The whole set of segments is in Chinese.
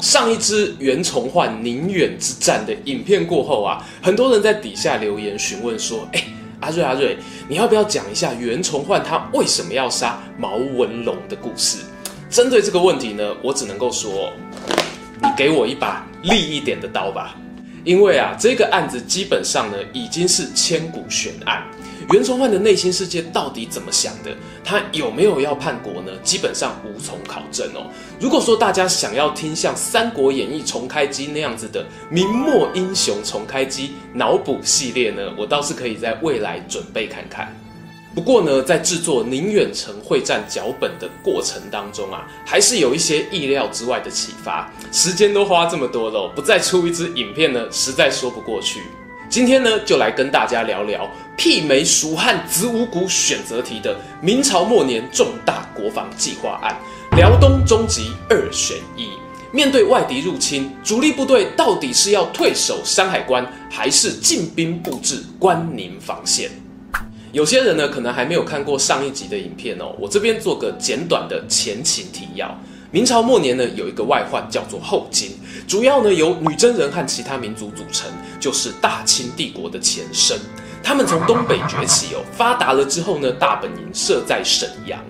上一支袁崇焕宁远之战的影片过后啊，很多人在底下留言询问说：“哎，阿瑞阿瑞，你要不要讲一下袁崇焕他为什么要杀毛文龙的故事？”针对这个问题呢，我只能够说，你给我一把利一点的刀吧，因为啊，这个案子基本上呢已经是千古悬案。袁崇焕的内心世界到底怎么想的？他有没有要叛国呢？基本上无从考证哦。如果说大家想要听像《三国演义》重开机那样子的明末英雄重开机脑补系列呢，我倒是可以在未来准备看看。不过呢，在制作宁远城会战脚本的过程当中啊，还是有一些意料之外的启发。时间都花这么多了，不再出一支影片呢，实在说不过去。今天呢，就来跟大家聊聊媲美蜀汉子午谷选择题的明朝末年重大国防计划案——辽东终极二选一。面对外敌入侵，主力部队到底是要退守山海关，还是进兵布置关宁防线？有些人呢，可能还没有看过上一集的影片哦。我这边做个简短的前情提要。明朝末年呢，有一个外患叫做后金，主要呢由女真人和其他民族组成，就是大清帝国的前身。他们从东北崛起哦，发达了之后呢，大本营设在沈阳。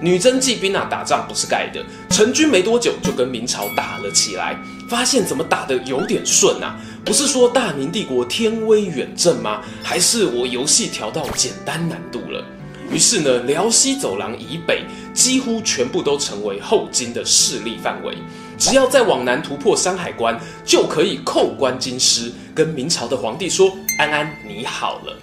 女真骑兵啊，打仗不是盖的，成军没多久就跟明朝打了起来，发现怎么打得有点顺啊？不是说大明帝国天威远震吗？还是我游戏调到简单难度了？于是呢，辽西走廊以北几乎全部都成为后金的势力范围。只要再往南突破山海关，就可以扣关京师，跟明朝的皇帝说：“安安，你好了。”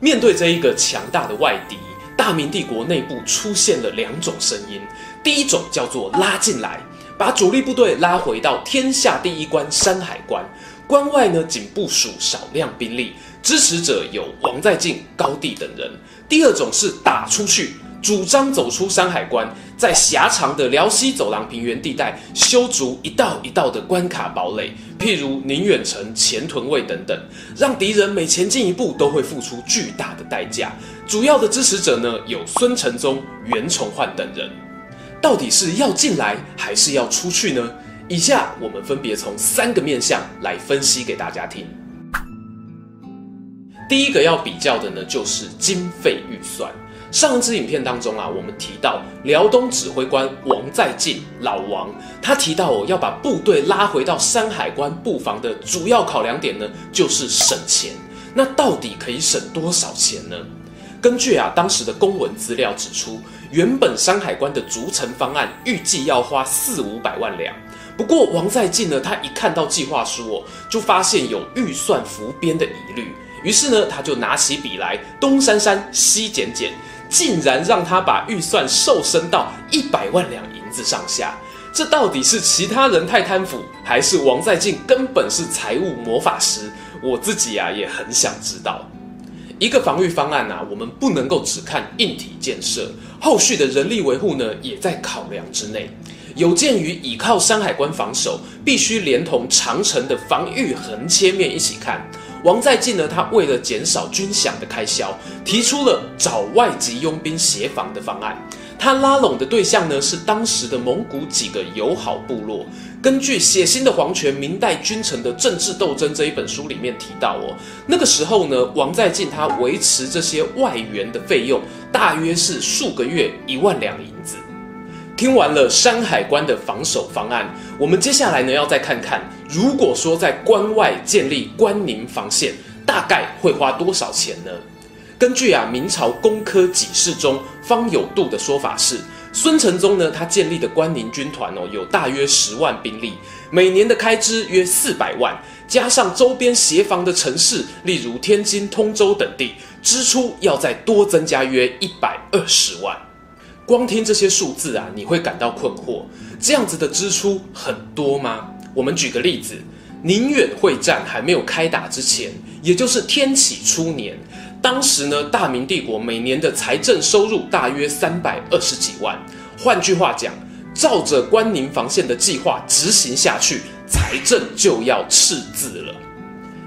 面对这一个强大的外敌，大明帝国内部出现了两种声音。第一种叫做拉进来，把主力部队拉回到天下第一关山海关，关外呢仅部署少量兵力。支持者有王在晋、高帝等人。第二种是打出去，主张走出山海关，在狭长的辽西走廊平原地带修筑一道一道的关卡堡垒，譬如宁远城、前屯卫等等，让敌人每前进一步都会付出巨大的代价。主要的支持者呢，有孙承宗、袁崇焕等人。到底是要进来还是要出去呢？以下我们分别从三个面向来分析给大家听。第一个要比较的呢，就是经费预算。上一支影片当中啊，我们提到辽东指挥官王在晋老王，他提到哦，要把部队拉回到山海关布防的主要考量点呢，就是省钱。那到底可以省多少钱呢？根据啊当时的公文资料指出，原本山海关的逐城方案预计要花四五百万两。不过王在晋呢，他一看到计划书哦，就发现有预算浮编的疑虑。于是呢，他就拿起笔来，东删删，西减减，竟然让他把预算瘦身到一百万两银子上下。这到底是其他人太贪腐，还是王在晋根本是财务魔法师？我自己啊也很想知道。一个防御方案啊，我们不能够只看硬体建设，后续的人力维护呢，也在考量之内。有鉴于倚靠山海关防守，必须连同长城的防御横切面一起看。王在晋呢，他为了减少军饷的开销，提出了找外籍佣兵协防的方案。他拉拢的对象呢，是当时的蒙古几个友好部落。根据《血腥的皇权：明代君臣的政治斗争》这一本书里面提到哦，那个时候呢，王在晋他维持这些外援的费用，大约是数个月一万两银子。听完了山海关的防守方案，我们接下来呢要再看看，如果说在关外建立关宁防线，大概会花多少钱呢？根据啊明朝工科给事中方有度的说法是，孙承宗呢他建立的关宁军团哦有大约十万兵力，每年的开支约四百万，加上周边协防的城市，例如天津、通州等地，支出要再多增加约一百二十万。光听这些数字啊，你会感到困惑。这样子的支出很多吗？我们举个例子，宁远会战还没有开打之前，也就是天启初年，当时呢，大明帝国每年的财政收入大约三百二十几万。换句话讲，照着关宁防线的计划执行下去，财政就要赤字了。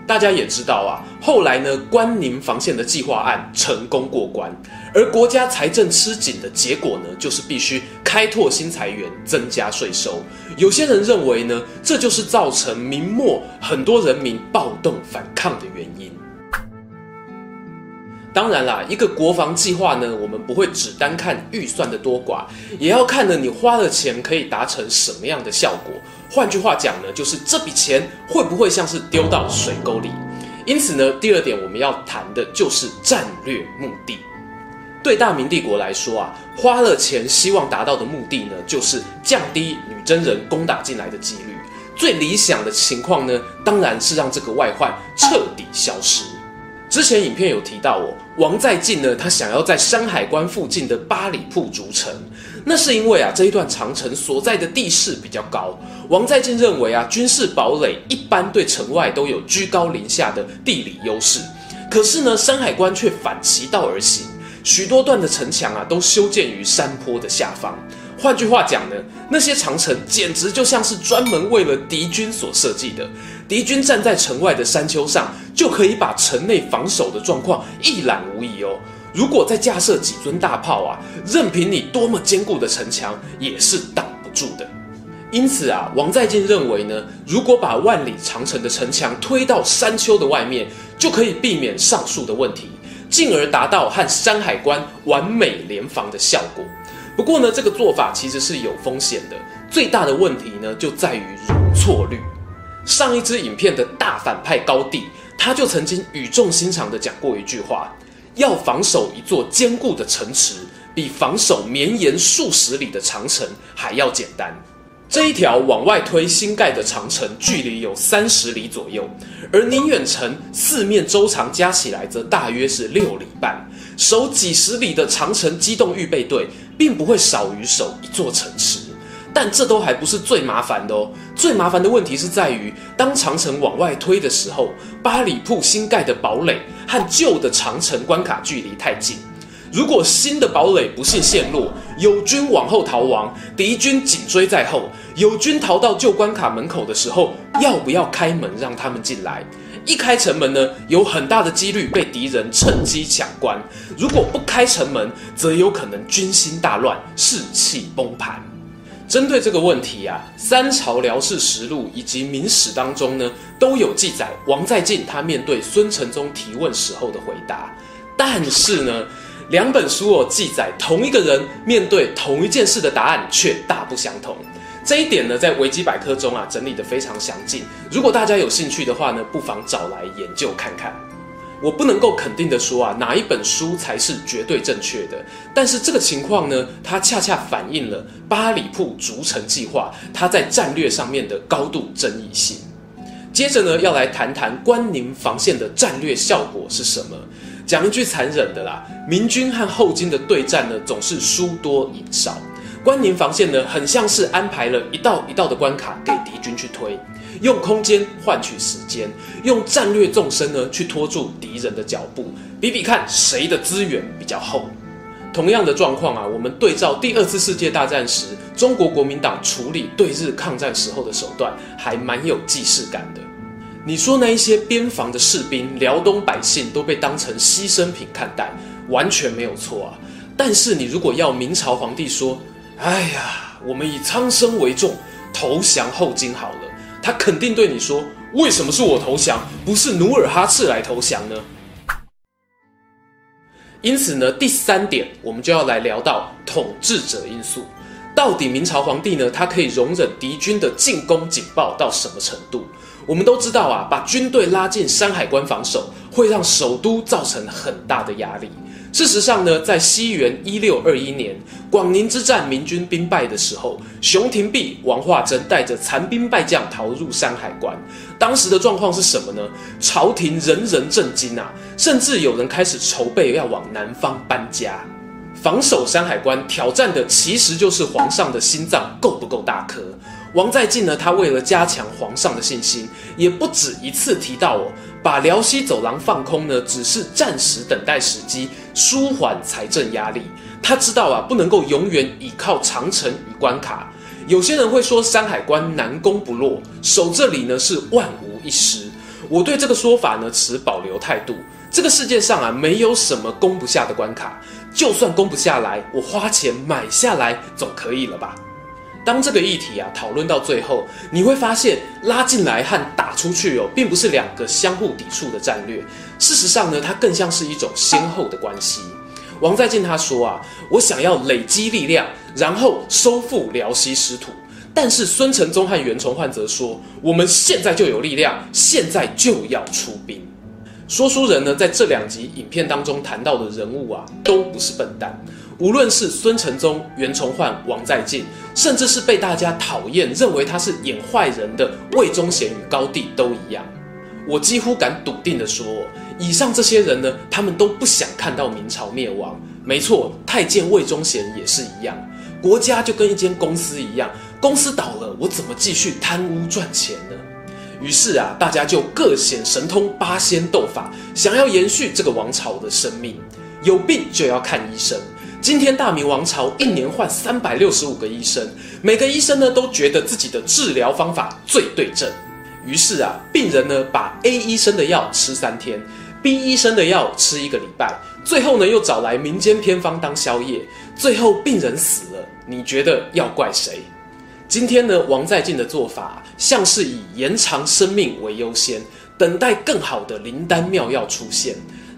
大家也知道啊，后来呢，关宁防线的计划案成功过关，而国家财政吃紧的结果呢，就是必须开拓新财源，增加税收。有些人认为呢，这就是造成明末很多人民暴动反抗的原因。当然啦，一个国防计划呢，我们不会只单看预算的多寡，也要看呢，你花了钱可以达成什么样的效果。换句话讲呢，就是这笔钱会不会像是丢到水沟里？因此呢，第二点我们要谈的就是战略目的。对大明帝国来说啊，花了钱希望达到的目的呢，就是降低女真人攻打进来的几率。最理想的情况呢，当然是让这个外患彻底消失。之前影片有提到哦，王在晋呢，他想要在山海关附近的八里铺筑城，那是因为啊，这一段长城所在的地势比较高。王在晋认为啊，军事堡垒一般对城外都有居高临下的地理优势，可是呢，山海关却反其道而行，许多段的城墙啊，都修建于山坡的下方。换句话讲呢，那些长城简直就像是专门为了敌军所设计的。敌军站在城外的山丘上，就可以把城内防守的状况一览无遗哦。如果再架设几尊大炮啊，任凭你多么坚固的城墙也是挡不住的。因此啊，王在晋认为呢，如果把万里长城的城墙推到山丘的外面，就可以避免上述的问题，进而达到和山海关完美联防的效果。不过呢，这个做法其实是有风险的。最大的问题呢，就在于容错率。上一支影片的大反派高帝，他就曾经语重心长地讲过一句话：要防守一座坚固的城池，比防守绵延数十里的长城还要简单。这一条往外推新盖的长城，距离有三十里左右，而宁远城四面周长加起来则大约是六里半。守几十里的长城机动预备队，并不会少于守一座城池。但这都还不是最麻烦的哦，最麻烦的问题是在于，当长城往外推的时候，八里铺新盖的堡垒和旧的长城关卡距离太近。如果新的堡垒不幸陷落，友军往后逃亡，敌军紧追在后，友军逃到旧关卡门口的时候，要不要开门让他们进来？一开城门呢，有很大的几率被敌人趁机抢关；如果不开城门，则有可能军心大乱，士气崩盘。针对这个问题啊，《三朝辽士实录》以及《明史》当中呢，都有记载王在晋他面对孙承宗提问时候的回答，但是呢。两本书哦，记载同一个人面对同一件事的答案却大不相同。这一点呢，在维基百科中啊整理得非常详尽。如果大家有兴趣的话呢，不妨找来研究看看。我不能够肯定的说啊，哪一本书才是绝对正确的。但是这个情况呢，它恰恰反映了八里铺逐城计划它在战略上面的高度争议性。接着呢，要来谈谈关宁防线的战略效果是什么。讲一句残忍的啦，明军和后金的对战呢，总是输多赢少。关宁防线呢，很像是安排了一道一道的关卡给敌军去推，用空间换取时间，用战略纵深呢去拖住敌人的脚步，比比看谁的资源比较厚。同样的状况啊，我们对照第二次世界大战时中国国民党处理对日抗战时候的手段，还蛮有既视感的。你说那一些边防的士兵、辽东百姓都被当成牺牲品看待，完全没有错啊。但是你如果要明朝皇帝说：“哎呀，我们以苍生为重，投降后金好了。”他肯定对你说：“为什么是我投降，不是努尔哈赤来投降呢？”因此呢，第三点我们就要来聊到统治者因素。到底明朝皇帝呢，他可以容忍敌军的进攻警报到什么程度？我们都知道啊，把军队拉进山海关防守，会让首都造成很大的压力。事实上呢，在西元一六二一年广宁之战，明军兵败的时候，熊廷弼、王化贞带着残兵败将逃入山海关。当时的状况是什么呢？朝廷人人震惊啊，甚至有人开始筹备要往南方搬家。防守山海关，挑战的其实就是皇上的心脏够不够大颗。王在晋呢，他为了加强皇上的信心，也不止一次提到哦，把辽西走廊放空呢，只是暂时等待时机，舒缓财政压力。他知道啊，不能够永远倚靠长城与关卡。有些人会说山海关难攻不落，守这里呢是万无一失。我对这个说法呢持保留态度。这个世界上啊，没有什么攻不下的关卡，就算攻不下来，我花钱买下来总可以了吧？当这个议题啊讨论到最后，你会发现拉进来和打出去哦，并不是两个相互抵触的战略。事实上呢，它更像是一种先后的关系。王在进他说啊，我想要累积力量，然后收复辽西失土。但是孙承宗和袁崇焕则说，我们现在就有力量，现在就要出兵。说书人呢，在这两集影片当中谈到的人物啊，都不是笨蛋。无论是孙承宗、袁崇焕、王在晋，甚至是被大家讨厌、认为他是演坏人的魏忠贤与高帝，都一样。我几乎敢笃定的说，以上这些人呢，他们都不想看到明朝灭亡。没错，太监魏忠贤也是一样。国家就跟一间公司一样，公司倒了，我怎么继续贪污赚钱呢？于是啊，大家就各显神通，八仙斗法，想要延续这个王朝的生命。有病就要看医生。今天大明王朝一年换三百六十五个医生，每个医生呢都觉得自己的治疗方法最对症。于是啊，病人呢把 A 医生的药吃三天，B 医生的药吃一个礼拜，最后呢又找来民间偏方当宵夜，最后病人死了。你觉得要怪谁？今天呢，王在晋的做法像是以延长生命为优先，等待更好的灵丹妙药出现。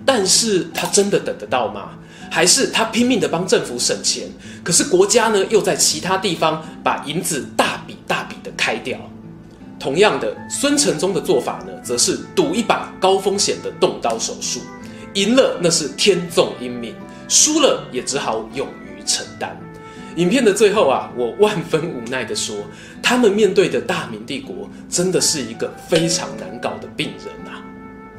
但是他真的等得到吗？还是他拼命的帮政府省钱，可是国家呢又在其他地方把银子大笔大笔的开掉？同样的，孙承宗的做法呢，则是赌一把高风险的动刀手术，赢了那是天纵英明，输了也只好勇于承担。影片的最后啊，我万分无奈地说，他们面对的大明帝国真的是一个非常难搞的病人啊。